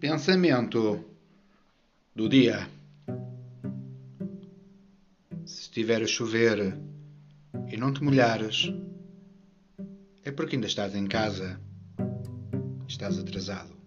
Pensamento do dia. Se estiver a chover e não te molhares, é porque ainda estás em casa. Estás atrasado.